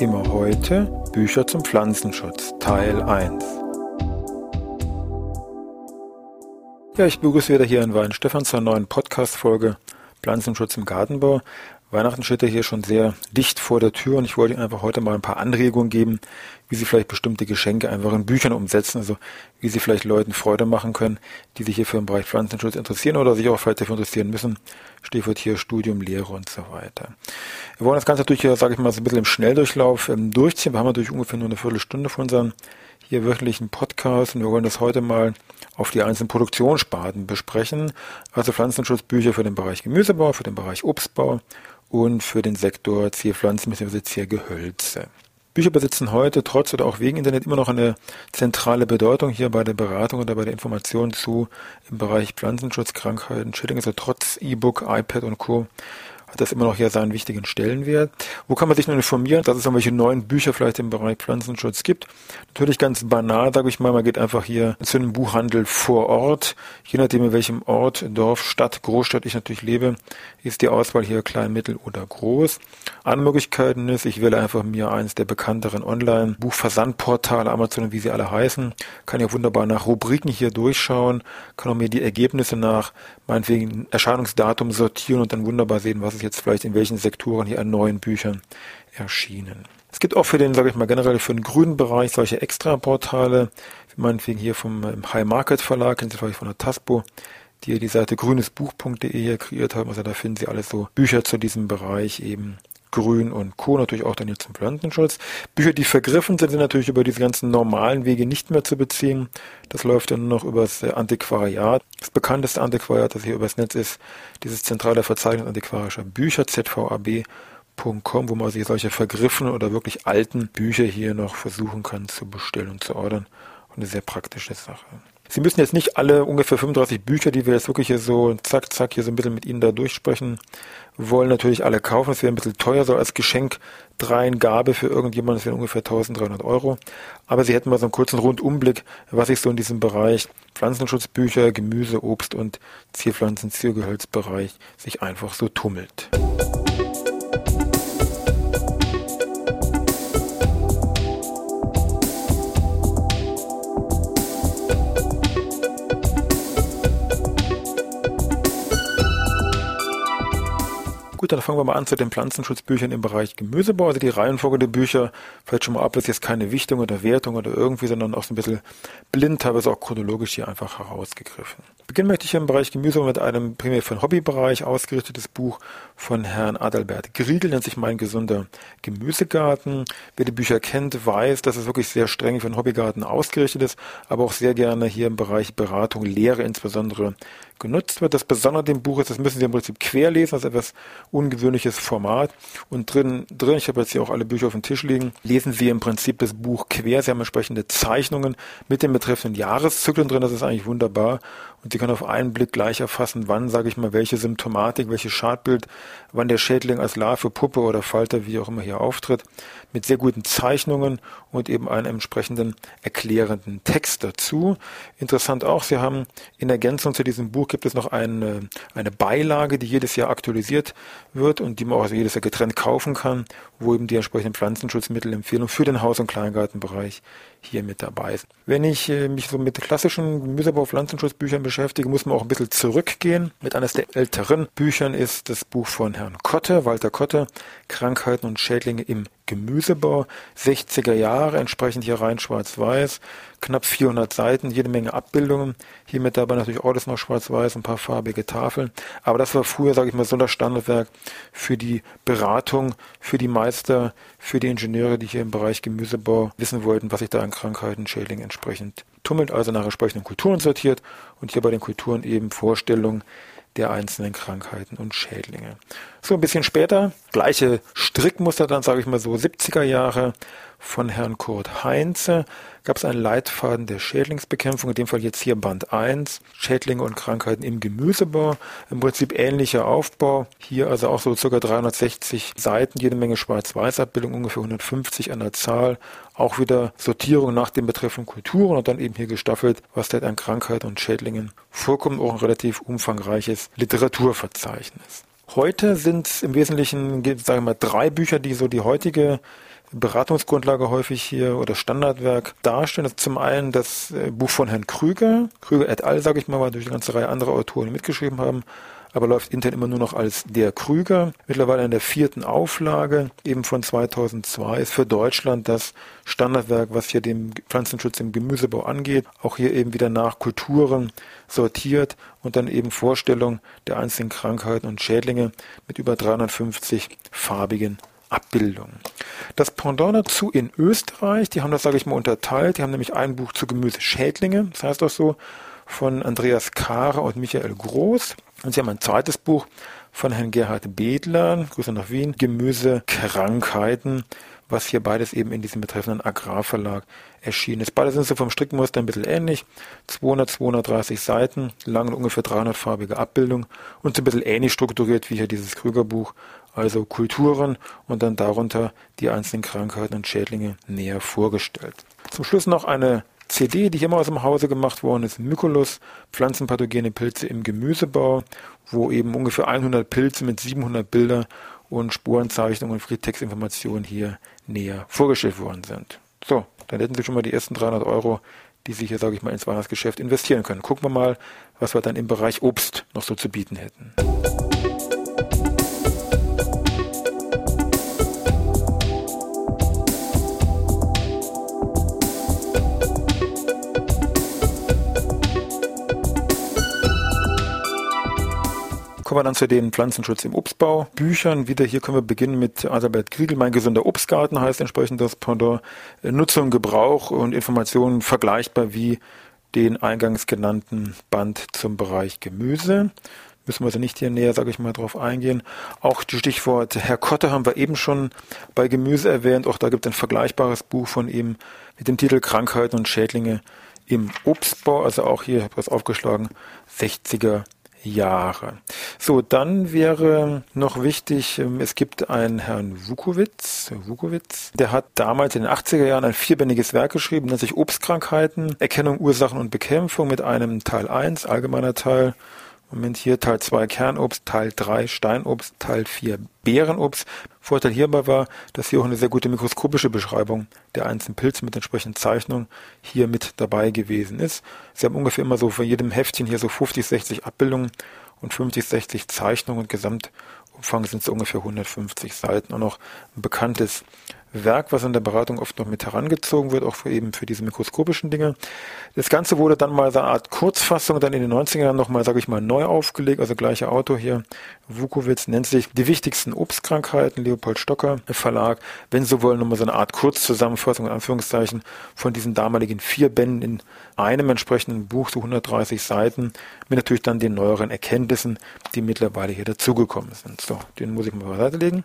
Thema heute Bücher zum Pflanzenschutz Teil 1. Ja, ich begrüße wieder hier in Weinstefan zur neuen Podcast-Folge Pflanzenschutz im Gartenbau. Weihnachten steht ja hier schon sehr dicht vor der Tür und ich wollte Ihnen einfach heute mal ein paar Anregungen geben, wie Sie vielleicht bestimmte Geschenke einfach in Büchern umsetzen, also wie Sie vielleicht Leuten Freude machen können, die sich hier für den Bereich Pflanzenschutz interessieren oder sich auch vielleicht dafür interessieren müssen. Stichwort hier Studium, Lehre und so weiter. Wir wollen das Ganze natürlich hier, sage ich mal, so ein bisschen im Schnelldurchlauf ähm, durchziehen. Wir haben natürlich ungefähr nur eine Viertelstunde von unseren hier wöchentlichen Podcast und wir wollen das heute mal auf die einzelnen Produktionssparten besprechen. Also Pflanzenschutzbücher für den Bereich Gemüsebau, für den Bereich Obstbau und für den Sektor Zierpflanzen bzw. Ziergehölze. Bücher besitzen heute trotz oder auch wegen Internet immer noch eine zentrale Bedeutung hier bei der Beratung oder bei der Information zu im Bereich Pflanzenschutz, Krankheiten, Schädlinge, also trotz E-Book, iPad und Co hat das immer noch hier seinen wichtigen Stellenwert. Wo kann man sich nun informieren, dass es irgendwelche neuen Bücher vielleicht im Bereich Pflanzenschutz gibt? Natürlich ganz banal, sage ich mal, man geht einfach hier zu einem Buchhandel vor Ort. Je nachdem, in welchem Ort, Dorf, Stadt, Großstadt ich natürlich lebe, ist die Auswahl hier klein, mittel oder groß. Andere Möglichkeiten ist, ich wähle einfach mir eines der bekannteren Online-Buchversandportale, Amazon, wie sie alle heißen, kann ja wunderbar nach Rubriken hier durchschauen, kann auch mir die Ergebnisse nach meinetwegen Erscheinungsdatum sortieren und dann wunderbar sehen, was ist jetzt vielleicht in welchen Sektoren hier an neuen Büchern erschienen. Es gibt auch für den, sage ich mal, generell für den grünen Bereich solche Extraportale, wie meinetwegen hier vom High Market Verlag, kennen Sie vielleicht von der TASPO, die die Seite grünesbuch.de hier kreiert haben. Also da finden Sie alles so Bücher zu diesem Bereich eben Grün und Co. natürlich auch dann jetzt zum Pflanzenschutz. Bücher, die vergriffen sind, sind natürlich über diese ganzen normalen Wege nicht mehr zu beziehen. Das läuft dann nur noch über das Antiquariat. Das bekannteste Antiquariat, das hier übers Netz ist, dieses zentrale Verzeichnis antiquarischer Bücher, zvab.com, wo man sich solche vergriffenen oder wirklich alten Bücher hier noch versuchen kann zu bestellen und zu ordern. Und eine sehr praktische Sache. Sie müssen jetzt nicht alle ungefähr 35 Bücher, die wir jetzt wirklich hier so zack, zack, hier so ein bisschen mit Ihnen da durchsprechen, wollen natürlich alle kaufen. Es wäre ein bisschen teuer, so als Geschenk Gabe für irgendjemanden, das wäre ungefähr 1300 Euro. Aber Sie hätten mal so einen kurzen Rundumblick, was sich so in diesem Bereich Pflanzenschutzbücher, Gemüse, Obst und Zierpflanzen, Ziergehölzbereich sich einfach so tummelt. Gut, dann fangen wir mal an zu den Pflanzenschutzbüchern im Bereich Gemüsebau. Also die Reihenfolge der Bücher fällt schon mal ab, ist jetzt keine Wichtung oder Wertung oder irgendwie, sondern auch so ein bisschen blind, teilweise auch chronologisch hier einfach herausgegriffen. Beginnen möchte ich im Bereich Gemüse mit einem primär für den Hobbybereich ausgerichtetes Buch von Herrn Adalbert Griegel, nennt sich Mein gesunder Gemüsegarten. Wer die Bücher kennt, weiß, dass es wirklich sehr streng für den Hobbygarten ausgerichtet ist, aber auch sehr gerne hier im Bereich Beratung, Lehre insbesondere genutzt wird. Das Besondere dem Buch ist, das müssen Sie im Prinzip querlesen, das ist etwas ungewöhnliches Format. Und drin, drin, ich habe jetzt hier auch alle Bücher auf dem Tisch liegen, lesen Sie im Prinzip das Buch quer. Sie haben entsprechende Zeichnungen mit den betreffenden Jahreszyklen drin, das ist eigentlich wunderbar. Und Sie können auf einen Blick gleich erfassen, wann, sage ich mal, welche Symptomatik, welches Schadbild, wann der Schädling als Larve, Puppe oder Falter, wie auch immer hier auftritt, mit sehr guten Zeichnungen und eben einem entsprechenden erklärenden Text dazu. Interessant auch, Sie haben in Ergänzung zu diesem Buch gibt es noch eine, eine Beilage, die jedes Jahr aktualisiert wird und die man auch jedes Jahr getrennt kaufen kann, wo eben die entsprechenden Pflanzenschutzmittelempfehlungen für den Haus- und Kleingartenbereich hier mit dabei ist. Wenn ich äh, mich so mit klassischen Gemüsebau-Pflanzenschutzbüchern beschäftige, muss man auch ein bisschen zurückgehen. Mit eines der älteren Büchern ist das Buch von Herrn Kotte, Walter Kotte, Krankheiten und Schädlinge im Gemüsebau, 60er Jahre, entsprechend hier rein schwarz-weiß, knapp 400 Seiten, jede Menge Abbildungen. Hier mit dabei natürlich alles noch schwarz-weiß, ein paar farbige Tafeln. Aber das war früher, sage ich mal, so das Standardwerk für die Beratung, für die Meister, für die Ingenieure, die hier im Bereich Gemüsebau wissen wollten, was sich da an Krankheiten, Schädlingen entsprechend tummelt, also nach entsprechenden Kulturen sortiert und hier bei den Kulturen eben Vorstellungen der einzelnen Krankheiten und Schädlinge. So ein bisschen später, gleiche Strickmuster dann, sage ich mal so, 70er Jahre von Herrn Kurt Heinze, gab es einen Leitfaden der Schädlingsbekämpfung, in dem Fall jetzt hier Band 1, Schädlinge und Krankheiten im Gemüsebau. Im Prinzip ähnlicher Aufbau. Hier also auch so circa 360 Seiten, jede Menge Schwarz-Weiß-Abbildung, ungefähr 150 an der Zahl. Auch wieder Sortierung nach den betreffenden Kulturen und dann eben hier gestaffelt, was dort an Krankheiten und Schädlingen vorkommt. Auch ein relativ umfangreiches Literaturverzeichnis. Heute sind es im Wesentlichen, sagen wir mal, drei Bücher, die so die heutige Beratungsgrundlage häufig hier oder Standardwerk darstellen. Das ist zum einen das äh, Buch von Herrn Krüger, Krüger et al., sage ich mal, durch eine ganze Reihe anderer Autoren mitgeschrieben haben, aber läuft intern immer nur noch als der Krüger. Mittlerweile in der vierten Auflage, eben von 2002, ist für Deutschland das Standardwerk, was hier den Pflanzenschutz im Gemüsebau angeht. Auch hier eben wieder nach Kulturen sortiert und dann eben Vorstellung der einzelnen Krankheiten und Schädlinge mit über 350 farbigen Abbildungen. Das Pendant dazu in Österreich, die haben das, sage ich mal, unterteilt. Die haben nämlich ein Buch zu Gemüseschädlinge, das heißt auch so, von Andreas Kahre und Michael Groß. Und sie haben ein zweites Buch von Herrn Gerhard Bedler, Grüße nach Wien, Gemüsekrankheiten, was hier beides eben in diesem betreffenden Agrarverlag erschienen ist. Beide sind so vom Strickmuster ein bisschen ähnlich. 200, 230 Seiten, lang und ungefähr 300 farbige Abbildung und so ein bisschen ähnlich strukturiert wie hier dieses Krügerbuch, also Kulturen und dann darunter die einzelnen Krankheiten und Schädlinge näher vorgestellt. Zum Schluss noch eine CD, die hier mal aus dem Hause gemacht worden ist, Mykolus, pflanzenpathogene Pilze im Gemüsebau, wo eben ungefähr 100 Pilze mit 700 Bilder und Spurenzeichnungen und Freetextinformationen hier näher vorgestellt worden sind. So, dann hätten Sie schon mal die ersten 300 Euro, die Sie hier, sage ich mal, ins Weihnachtsgeschäft investieren können. Gucken wir mal, was wir dann im Bereich Obst noch so zu bieten hätten. Kommen wir dann zu den Pflanzenschutz im Obstbau Büchern. Wieder hier können wir beginnen mit Adalbert Kriegel, mein gesunder Obstgarten heißt entsprechend das Pendant. Nutzung, Gebrauch und Informationen vergleichbar wie den eingangs genannten Band zum Bereich Gemüse. Müssen wir also nicht hier näher, sage ich mal, drauf eingehen. Auch das Stichwort Herr Kotte haben wir eben schon bei Gemüse erwähnt. Auch da gibt es ein vergleichbares Buch von ihm mit dem Titel Krankheiten und Schädlinge im Obstbau. Also auch hier, ich habe das aufgeschlagen, 60er Jahre. So, dann wäre noch wichtig, ähm, es gibt einen Herrn Wukowitz, Wukowitz, der hat damals in den 80er Jahren ein vierbändiges Werk geschrieben, nennt sich Obstkrankheiten, Erkennung, Ursachen und Bekämpfung mit einem Teil 1, allgemeiner Teil, Moment hier Teil 2 Kernobst, Teil 3 Steinobst, Teil 4 Beerenobst. Vorteil hierbei war, dass hier auch eine sehr gute mikroskopische Beschreibung der einzelnen Pilze mit entsprechenden Zeichnungen hier mit dabei gewesen ist. Sie haben ungefähr immer so von jedem Heftchen hier so 50, 60 Abbildungen und 50, 60 Zeichnungen und Gesamtumfang sind es ungefähr 150 Seiten. Und noch ein bekanntes Werk, was in der Beratung oft noch mit herangezogen wird, auch für eben für diese mikroskopischen Dinge. Das Ganze wurde dann mal so eine Art Kurzfassung dann in den 90er Jahren nochmal, sage ich mal, neu aufgelegt, also gleicher Autor hier, Wukowitz, nennt sich Die wichtigsten Obstkrankheiten, Leopold Stocker Verlag, wenn Sie wollen, nochmal so eine Art Kurzzusammenfassung, in Anführungszeichen, von diesen damaligen vier Bänden in einem entsprechenden Buch, so 130 Seiten, mit natürlich dann den neueren Erkenntnissen, die mittlerweile hier dazugekommen sind. So, den muss ich mal beiseite legen.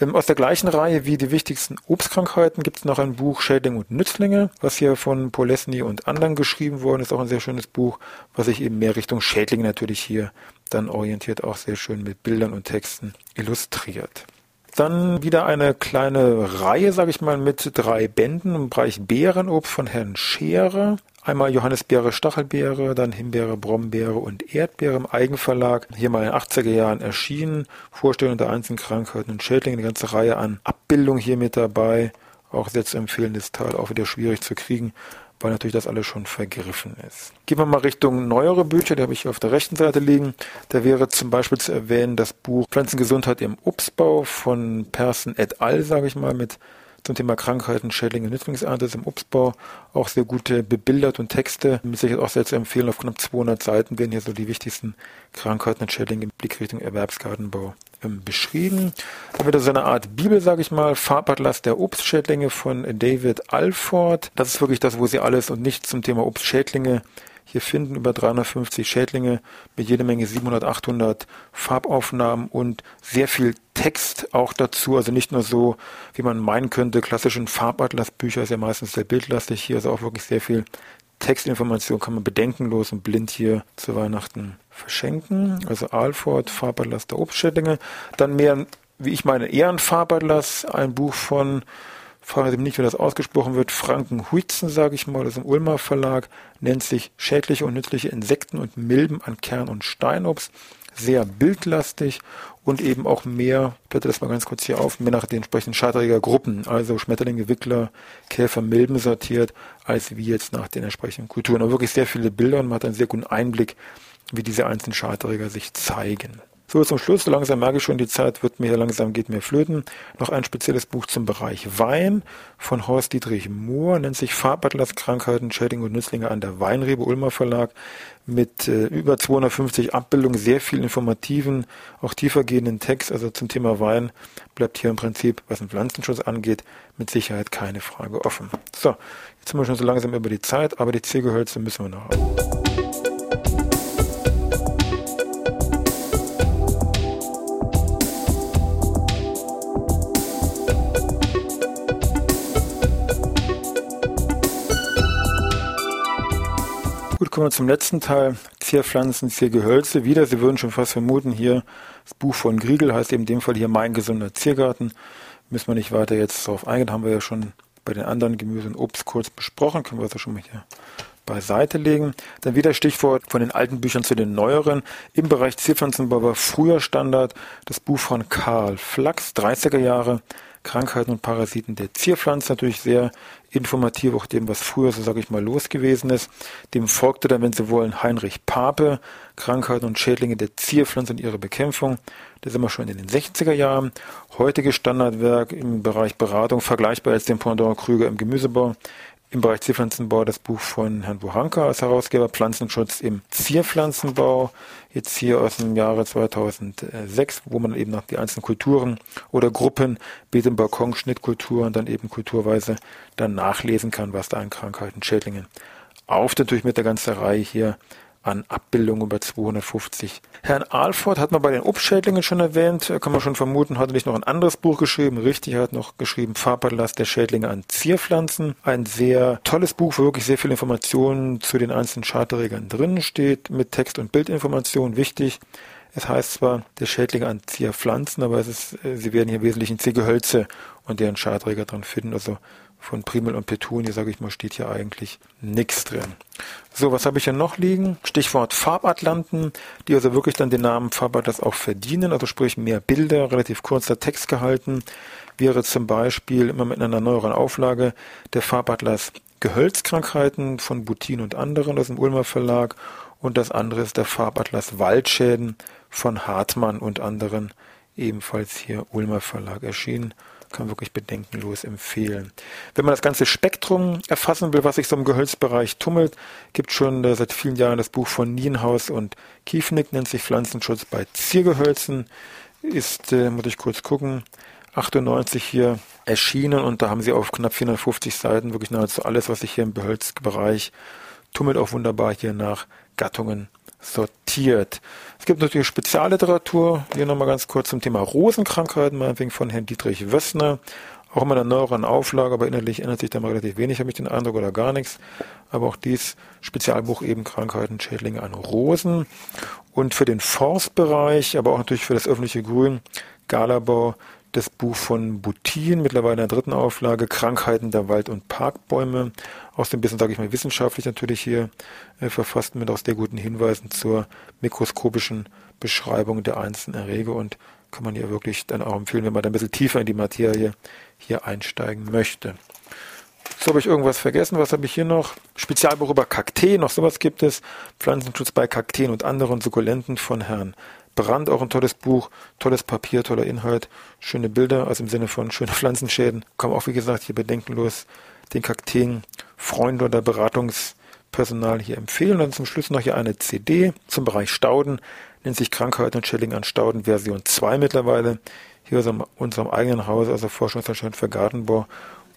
Ähm, aus der gleichen Reihe wie die wichtigsten Obstkrankheiten gibt es noch ein Buch Schädlinge und Nützlinge, was hier von Polesny und anderen geschrieben worden ist. Auch ein sehr schönes Buch, was sich eben mehr Richtung Schädlinge natürlich hier dann orientiert, auch sehr schön mit Bildern und Texten illustriert. Dann wieder eine kleine Reihe, sage ich mal, mit drei Bänden im Bereich Beerenobst von Herrn Scherer. Einmal Johannisbeere, Stachelbeere, dann Himbeere, Brombeere und Erdbeere im Eigenverlag. Hier mal in den 80er Jahren erschienen. Vorstellung der einzelnen Krankheiten und Schädlinge, eine ganze Reihe an Abbildungen hier mit dabei. Auch sehr zu empfehlen, das Teil auch wieder schwierig zu kriegen, weil natürlich das alles schon vergriffen ist. Gehen wir mal Richtung neuere Bücher, die habe ich auf der rechten Seite liegen. Da wäre zum Beispiel zu erwähnen das Buch Pflanzengesundheit im Obstbau von Persson et al., sage ich mal, mit zum Thema Krankheiten, Schädlinge und Nützlingsernte im Obstbau. Auch sehr gute bebildert und Texte. Mit Sicherheit auch sehr zu empfehlen. Auf knapp 200 Seiten werden hier so die wichtigsten Krankheiten und Schädlinge im Blick Richtung Erwerbsgartenbau beschrieben. Dann wird so eine Art Bibel, sage ich mal, Farbatlas der Obstschädlinge von David Alford. Das ist wirklich das, wo Sie alles und nichts zum Thema Obstschädlinge hier finden über 350 Schädlinge mit jede Menge 700, 800 Farbaufnahmen und sehr viel Text auch dazu. Also nicht nur so, wie man meinen könnte, klassischen Farbatlasbücher ist ja meistens sehr bildlastig. Hier ist auch wirklich sehr viel Textinformation, kann man bedenkenlos und blind hier zu Weihnachten verschenken. Also Alford, Farbatlas der Obstschädlinge. Dann mehr, wie ich meine, Ehrenfarbatlas, ein Buch von frage mich nicht, wie das ausgesprochen wird, Franken-Huitzen, sage ich mal, das ist im Ulmer Verlag, nennt sich Schädliche und nützliche Insekten und Milben an Kern- und Steinobst. Sehr bildlastig und eben auch mehr, ich blätter das mal ganz kurz hier auf, mehr nach den entsprechenden Schadträgergruppen, also Schmetterlinge, Wickler, Käfer, Milben sortiert, als wie jetzt nach den entsprechenden Kulturen. Aber wirklich sehr viele Bilder und man hat einen sehr guten Einblick, wie diese einzelnen Schadträger sich zeigen. So, zum Schluss, langsam merke ich schon, die Zeit wird mir langsam, geht mir flöten. Noch ein spezielles Buch zum Bereich Wein von Horst Dietrich Mohr, nennt sich Farbatlas Krankheiten, Schädlinge und Nützlinge an der Weinrebe, Ulmer Verlag, mit äh, über 250 Abbildungen, sehr viel informativen, auch tiefergehenden Text. Also zum Thema Wein bleibt hier im Prinzip, was den Pflanzenschutz angeht, mit Sicherheit keine Frage offen. So, jetzt sind wir schon so langsam über die Zeit, aber die Ziergehölze müssen wir noch haben. Kommen wir zum letzten Teil. Zierpflanzen, Ziergehölze. Wieder, Sie würden schon fast vermuten, hier das Buch von Griegel heißt eben in dem Fall hier Mein gesunder Ziergarten. Müssen wir nicht weiter jetzt darauf eingehen, haben wir ja schon bei den anderen Gemüse und Obst kurz besprochen. Können wir also schon mal hier beiseite legen. Dann wieder Stichwort von den alten Büchern zu den neueren. Im Bereich Zierpflanzenbau war früher Standard das Buch von Karl Flachs, 30er Jahre. Krankheiten und Parasiten der Zierpflanze, natürlich sehr informativ, auch dem, was früher, so sage ich mal, los gewesen ist. Dem folgte dann, wenn Sie wollen, Heinrich Pape, Krankheiten und Schädlinge der Zierpflanze und ihre Bekämpfung. Das sind wir schon in den 60er Jahren. Heutige Standardwerk im Bereich Beratung, vergleichbar als dem Pendant Krüger im Gemüsebau, im Bereich Zierpflanzenbau das Buch von Herrn Buchanka als Herausgeber, Pflanzenschutz im Zierpflanzenbau, jetzt hier aus dem Jahre 2006, wo man eben nach die einzelnen Kulturen oder Gruppen, Beet- und Balkon, Schnittkulturen, dann eben kulturweise dann nachlesen kann, was da an Krankheiten, Schädlingen auf natürlich mit der ganzen Reihe hier an Abbildungen über 250. Herrn Alford hat man bei den Obstschädlingen schon erwähnt, kann man schon vermuten, hat er nicht noch ein anderes Buch geschrieben. Richtig, er hat noch geschrieben Farbballast der Schädlinge an Zierpflanzen. Ein sehr tolles Buch, wo wirklich sehr viele Informationen zu den einzelnen Schadträgern drin steht, mit Text- und Bildinformationen. Wichtig, es heißt zwar der Schädlinge an Zierpflanzen, aber es ist, äh, Sie werden hier wesentlich in Ziergehölze und deren Schadträger drin finden. Also von Primel und Petunie, sage ich mal, steht hier eigentlich nichts drin. So, was habe ich hier noch liegen? Stichwort Farbatlanten, die also wirklich dann den Namen Farbatlas auch verdienen, also sprich mehr Bilder, relativ kurzer Text gehalten, wäre zum Beispiel immer mit einer neueren Auflage der Farbatlas Gehölzkrankheiten von Butin und anderen aus dem Ulmer Verlag und das andere ist der Farbatlas Waldschäden von Hartmann und anderen, ebenfalls hier Ulmer Verlag erschienen kann wirklich bedenkenlos empfehlen. Wenn man das ganze Spektrum erfassen will, was sich so im Gehölzbereich tummelt, gibt schon äh, seit vielen Jahren das Buch von Nienhaus und Kiefnick, nennt sich Pflanzenschutz bei Ziergehölzen, ist, äh, muss ich kurz gucken, 98 hier erschienen und da haben sie auf knapp 450 Seiten wirklich nahezu alles, was sich hier im Gehölzbereich tummelt, auch wunderbar hier nach Gattungen sortiert. Es gibt natürlich Spezialliteratur, hier nochmal ganz kurz zum Thema Rosenkrankheiten, meinetwegen von Herrn Dietrich Wössner, auch immer eine neueren Auflage, aber innerlich ändert sich da mal relativ wenig, habe ich den Eindruck, oder gar nichts. Aber auch dies Spezialbuch eben Krankheiten, Schädlinge an Rosen. Und für den Forstbereich, aber auch natürlich für das öffentliche Grün, Galabau, das Buch von Butin, mittlerweile in der dritten Auflage, Krankheiten der Wald- und Parkbäume, aus dem bisschen, sage ich mal, wissenschaftlich natürlich hier äh, verfasst mit auch sehr guten Hinweisen zur mikroskopischen Beschreibung der einzelnen Erreger und kann man hier wirklich dann auch empfehlen, wenn man da ein bisschen tiefer in die Materie hier einsteigen möchte. So, habe ich irgendwas vergessen? Was habe ich hier noch? Spezialbuch über Kakteen, noch sowas gibt es. Pflanzenschutz bei Kakteen und anderen Sukkulenten von Herrn Brand, auch ein tolles Buch, tolles Papier, toller Inhalt, schöne Bilder, also im Sinne von schöne Pflanzenschäden. Kann man auch, wie gesagt, hier bedenkenlos den Kakteen Freunde oder Beratungspersonal hier empfehlen. Und zum Schluss noch hier eine CD zum Bereich Stauden. nennt sich Krankheiten und Schädlinge an Stauden Version 2 mittlerweile. Hier aus unserem eigenen Haus, also Forschungsanstalt für Gartenbau,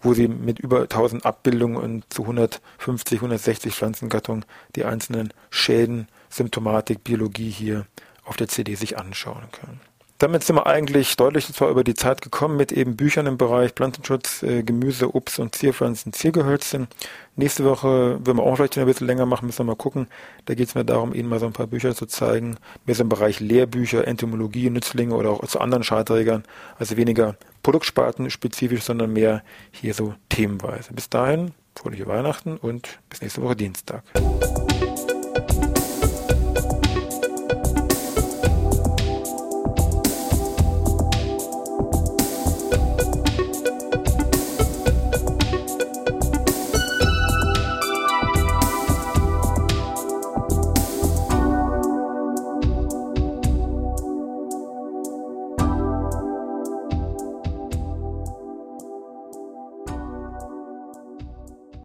wo sie mit über 1000 Abbildungen und zu 150, 160 Pflanzengattungen die einzelnen Schäden, Symptomatik, Biologie hier auf der CD sich anschauen können. Damit sind wir eigentlich deutlich zwar über die Zeit gekommen mit eben Büchern im Bereich Pflanzenschutz, äh, Gemüse, Obst und Zierpflanzen, Ziergehölze. Nächste Woche werden wir auch vielleicht ein bisschen länger machen, müssen wir mal gucken. Da geht es mir darum, Ihnen mal so ein paar Bücher zu zeigen. Mehr so im Bereich Lehrbücher, Entomologie, Nützlinge oder auch zu anderen Schallträgern. Also weniger Produktsparten spezifisch, sondern mehr hier so themenweise. Bis dahin, fröhliche Weihnachten und bis nächste Woche Dienstag.